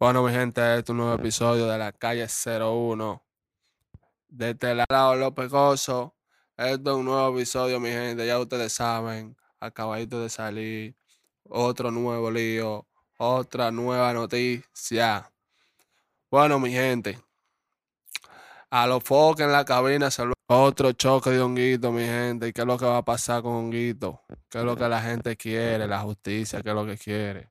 Bueno, mi gente, este es un nuevo episodio de la calle 01. De este lado López Gozo. Esto es un nuevo episodio, mi gente. Ya ustedes saben. Acabadito de salir. Otro nuevo lío. Otra nueva noticia. Bueno, mi gente. A los focos en la cabina se otro choque de honguito, mi gente. ¿Y qué es lo que va a pasar con honguito? ¿Qué es lo que la gente quiere? La justicia, ¿qué es lo que quiere?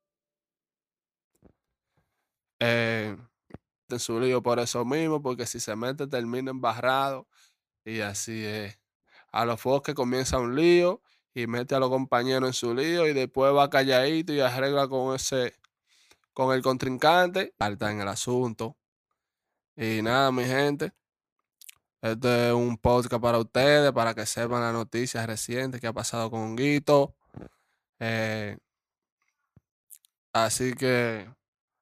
Eh, en su lío por eso mismo, porque si se mete termina embarrado y así es. A los que comienza un lío y mete a los compañeros en su lío y después va calladito y arregla con ese, con el contrincante, está en el asunto. Y nada, mi gente, este es un podcast para ustedes, para que sepan las noticias recientes que ha pasado con Guito. Eh, así que